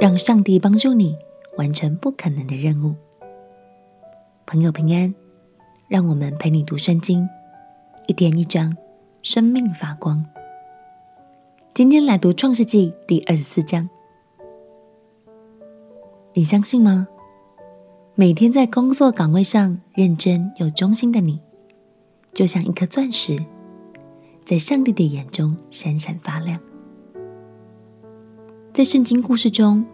让上帝帮助你完成不可能的任务。朋友平安，让我们陪你读圣经，一天一章，生命发光。今天来读创世纪第二十四章。你相信吗？每天在工作岗位上认真又忠心的你，就像一颗钻石，在上帝的眼中闪闪发亮。在圣经故事中，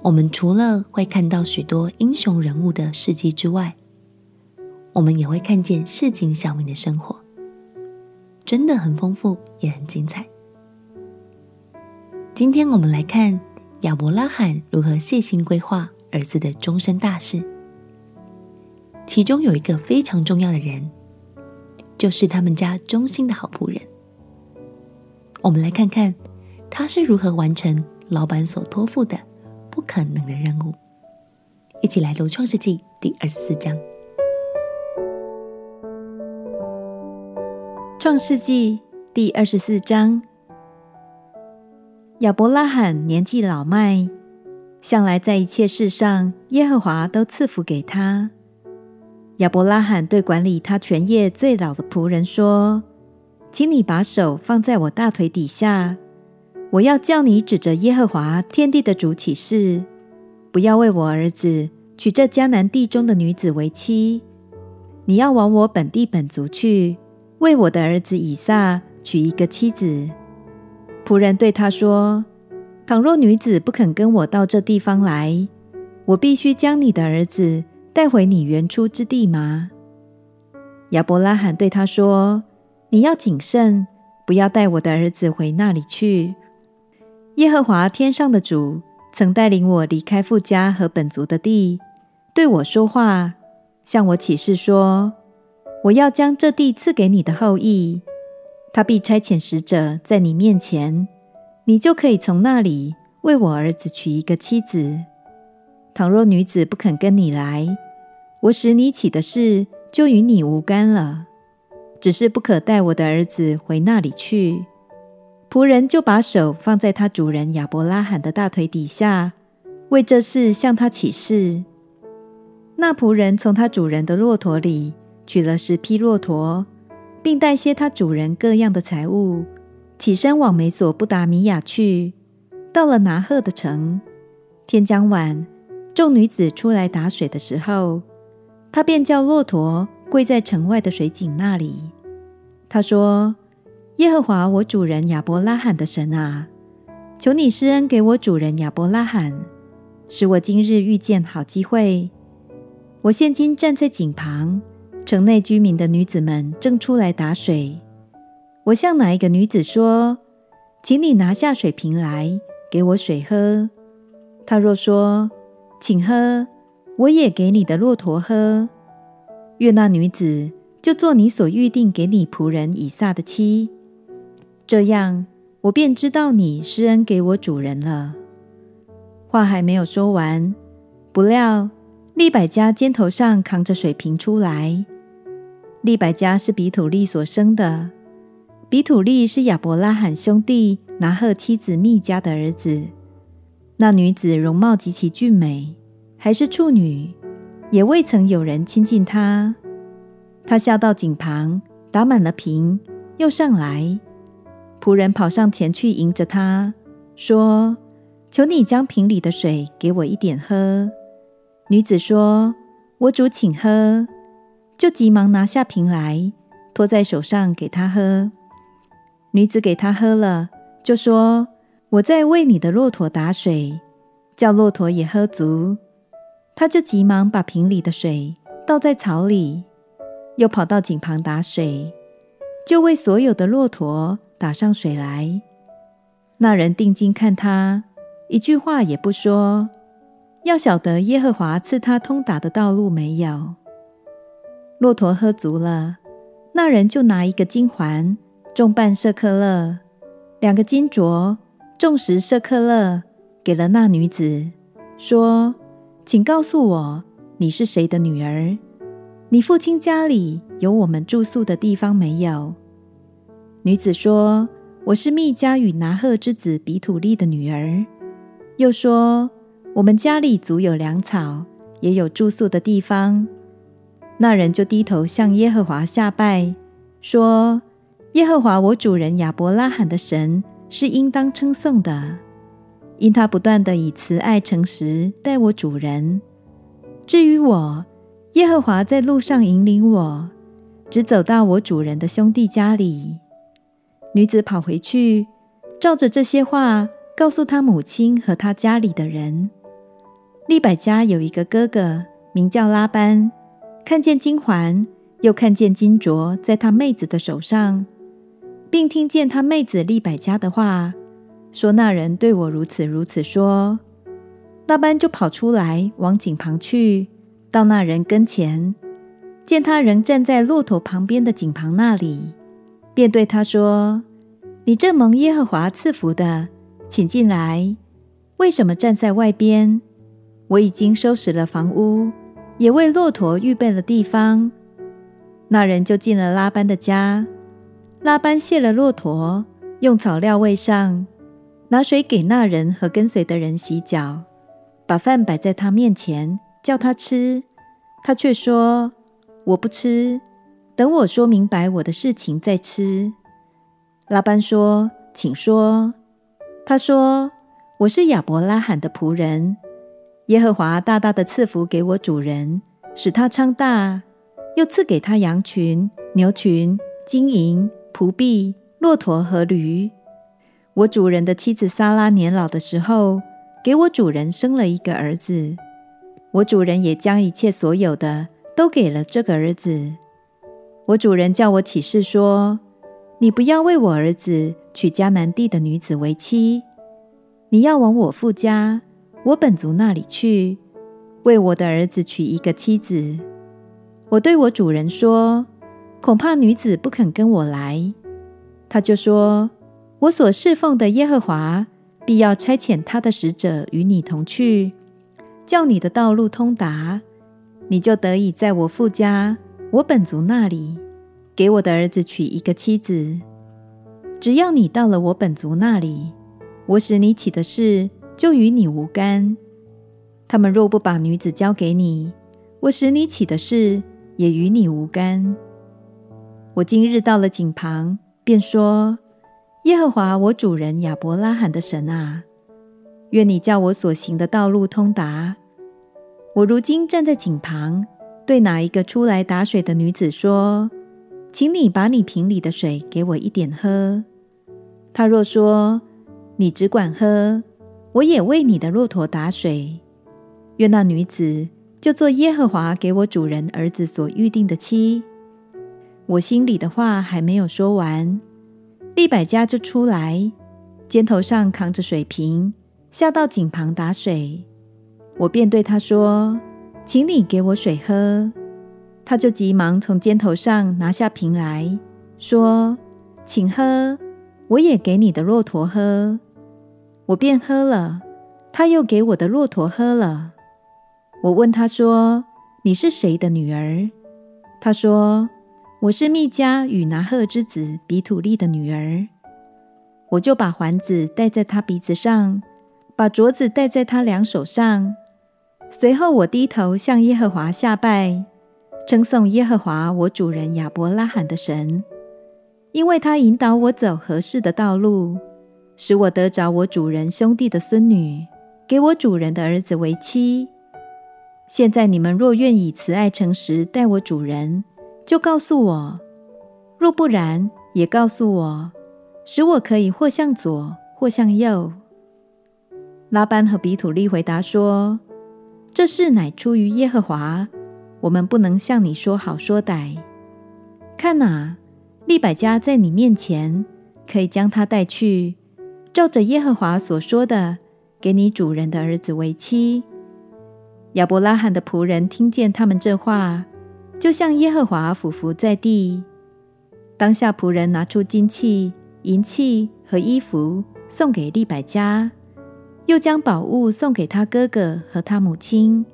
我们除了会看到许多英雄人物的事迹之外，我们也会看见市井小民的生活，真的很丰富，也很精彩。今天我们来看亚伯拉罕如何细心规划儿子的终身大事，其中有一个非常重要的人，就是他们家忠心的好仆人。我们来看看他是如何完成。老板所托付的不可能的任务，一起来读《创世纪》第二十四章。《创世纪》第二十四章，亚伯拉罕年纪老迈，向来在一切事上，耶和华都赐福给他。亚伯拉罕对管理他全业最老的仆人说：“请你把手放在我大腿底下。”我要叫你指着耶和华天地的主起誓，不要为我儿子娶这迦南地中的女子为妻。你要往我本地本族去，为我的儿子以撒娶一个妻子。仆人对他说：“倘若女子不肯跟我到这地方来，我必须将你的儿子带回你原出之地吗？”亚伯拉罕对他说：“你要谨慎，不要带我的儿子回那里去。”耶和华天上的主曾带领我离开父家和本族的地，对我说话，向我起誓说：“我要将这地赐给你的后裔，他必差遣使者在你面前，你就可以从那里为我儿子娶一个妻子。倘若女子不肯跟你来，我使你起的事就与你无干了，只是不可带我的儿子回那里去。”仆人就把手放在他主人亚伯拉罕的大腿底下，为这事向他起誓。那仆人从他主人的骆驼里取了十匹骆驼，并带些他主人各样的财物，起身往美索不达米亚去。到了拿赫的城，天将晚，众女子出来打水的时候，他便叫骆驼跪在城外的水井那里。他说。耶和华我主人亚伯拉罕的神啊，求你施恩给我主人亚伯拉罕，使我今日遇见好机会。我现今站在井旁，城内居民的女子们正出来打水。我向哪一个女子说：“请你拿下水瓶来，给我水喝。”她若说：“请喝，我也给你的骆驼喝。”愿那女子就做你所预定给你仆人以撒的妻。这样，我便知道你施恩给我主人了。话还没有说完，不料利百加肩头上扛着水瓶出来。利百加是比土利所生的，比土利是亚伯拉罕兄弟拿鹤妻子密迦的儿子。那女子容貌极其俊美，还是处女，也未曾有人亲近她。她下到井旁，打满了瓶，又上来。仆人跑上前去迎着她，说：“求你将瓶里的水给我一点喝。”女子说：“我主请喝。”就急忙拿下瓶来，托在手上给他喝。女子给他喝了，就说：“我在为你的骆驼打水，叫骆驼也喝足。”他就急忙把瓶里的水倒在草里，又跑到井旁打水，就为所有的骆驼。打上水来，那人定睛看他，一句话也不说，要晓得耶和华赐他通达的道路没有。骆驼喝足了，那人就拿一个金环，重半舍克勒，两个金镯，重十舍克勒，给了那女子，说：“请告诉我，你是谁的女儿？你父亲家里有我们住宿的地方没有？”女子说：“我是密迦与拿鹤之子比土利的女儿。又说：“我们家里足有粮草，也有住宿的地方。”那人就低头向耶和华下拜，说：“耶和华我主人亚伯拉罕的神是应当称颂的，因他不断地以慈爱诚实待我主人。至于我，耶和华在路上引领我，直走到我主人的兄弟家里。”女子跑回去，照着这些话告诉她母亲和她家里的人。利百加有一个哥哥，名叫拉班。看见金环，又看见金镯在他妹子的手上，并听见他妹子利百加的话，说：“那人对我如此如此说。”拉班就跑出来往井旁去，到那人跟前，见他仍站在骆驼旁边的井旁那里，便对他说：“你这蒙耶和华赐福的，请进来。为什么站在外边？我已经收拾了房屋。”也为骆驼预备了地方，那人就进了拉班的家。拉班卸了骆驼，用草料喂上，拿水给那人和跟随的人洗脚，把饭摆在他面前，叫他吃。他却说：“我不吃，等我说明白我的事情再吃。”拉班说：“请说。”他说：“我是亚伯拉罕的仆人。”耶和华大大的赐福给我主人，使他昌大，又赐给他羊群、牛群、金银、仆婢、骆驼和驴。我主人的妻子撒拉年老的时候，给我主人生了一个儿子。我主人也将一切所有的都给了这个儿子。我主人叫我起誓说：“你不要为我儿子娶迦南地的女子为妻，你要往我父家。”我本族那里去，为我的儿子娶一个妻子。我对我主人说：“恐怕女子不肯跟我来。”他就说：“我所侍奉的耶和华必要差遣他的使者与你同去，叫你的道路通达，你就得以在我父家、我本族那里，给我的儿子娶一个妻子。只要你到了我本族那里，我使你起的事。”就与你无干。他们若不把女子交给你，我使你起的事也与你无干。我今日到了井旁，便说：耶和华我主人亚伯拉罕的神啊，愿你叫我所行的道路通达。我如今站在井旁，对哪一个出来打水的女子说：请你把你瓶里的水给我一点喝。他若说：你只管喝。我也为你的骆驼打水，愿那女子就做耶和华给我主人儿子所预定的妻。我心里的话还没有说完，利百加就出来，肩头上扛着水瓶，下到井旁打水。我便对他说：“请你给我水喝。”他就急忙从肩头上拿下瓶来说：“请喝，我也给你的骆驼喝。”我便喝了，他又给我的骆驼喝了。我问他说：“你是谁的女儿？”他说：“我是密加与拿鹤之子比土利的女儿。”我就把环子戴在他鼻子上，把镯子戴在他两手上。随后我低头向耶和华下拜，称颂耶和华我主人亚伯拉罕的神，因为他引导我走合适的道路。使我得着我主人兄弟的孙女，给我主人的儿子为妻。现在你们若愿以慈爱诚实待我主人，就告诉我；若不然，也告诉我，使我可以或向左，或向右。拉班和比土利回答说：“这事乃出于耶和华，我们不能向你说好说歹。看哪，利百加在你面前，可以将她带去。”照着耶和华所说的，给你主人的儿子为妻。亚伯拉罕的仆人听见他们这话，就向耶和华俯伏在地。当下仆人拿出金器、银器和衣服送给利百加，又将宝物送给他哥哥和他母亲。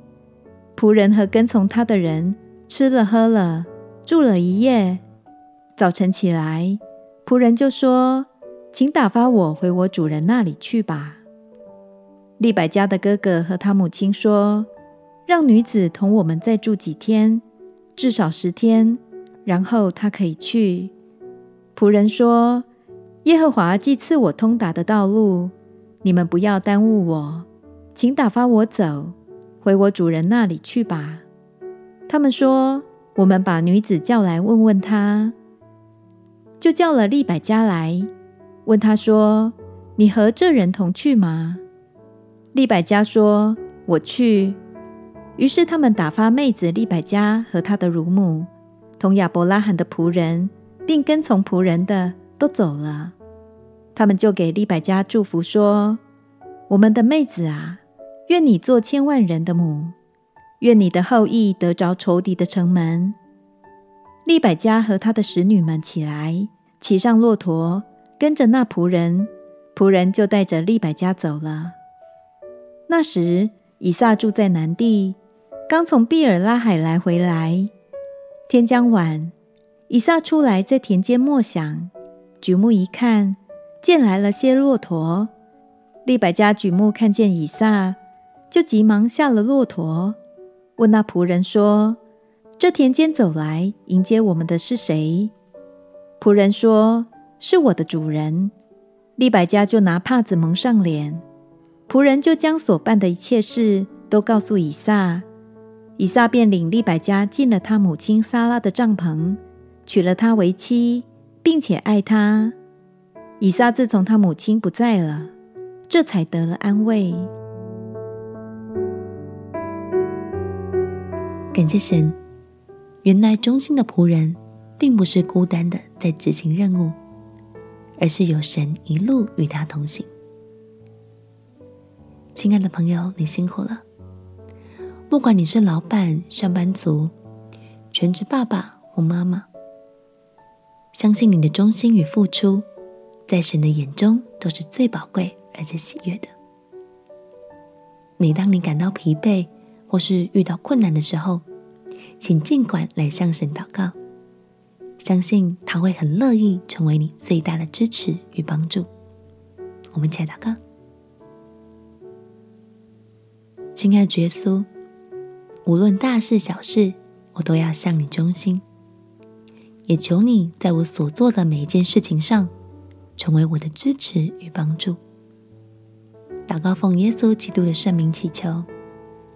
仆人和跟从他的人吃了喝了，住了一夜。早晨起来，仆人就说。请打发我回我主人那里去吧。利百加的哥哥和他母亲说：“让女子同我们再住几天，至少十天，然后她可以去。”仆人说：“耶和华既赐我通达的道路，你们不要耽误我，请打发我走，回我主人那里去吧。”他们说：“我们把女子叫来问问她。”就叫了利百加来，问她说：“你和这人同去吗？”利百加说：“我去。”于是他们打发妹子利百加和她的乳母，同亚伯拉罕的仆人，并跟从仆人的都走了。他们就给利百加祝福说：“我们的妹子啊，愿你做千万人的母。”愿你的后裔得着仇敌的城门。利百加和他的使女们起来，骑上骆驼，跟着那仆人，仆人就带着利百加走了。那时以撒住在南地，刚从毕尔拉海来回来。天将晚，以撒出来在田间默想，举目一看，见来了些骆驼。利百加举目看见以撒，就急忙下了骆驼。问那仆人说：“这田间走来迎接我们的是谁？”仆人说：“是我的主人。”利百加就拿帕子蒙上脸。仆人就将所办的一切事都告诉以撒。以撒便领利百加进了他母亲撒拉的帐篷，娶了她为妻，并且爱她。以撒自从他母亲不在了，这才得了安慰。感谢神，原来忠心的仆人并不是孤单的在执行任务，而是有神一路与他同行。亲爱的朋友，你辛苦了。不管你是老板、上班族、全职爸爸或妈妈，相信你的忠心与付出，在神的眼中都是最宝贵而且喜悦的。每当你感到疲惫，或是遇到困难的时候，请尽管来向神祷告，相信他会很乐意成为你最大的支持与帮助。我们一起来祷告，亲爱的耶稣，无论大事小事，我都要向你忠心，也求你在我所做的每一件事情上，成为我的支持与帮助。祷告奉耶稣基督的圣名祈求。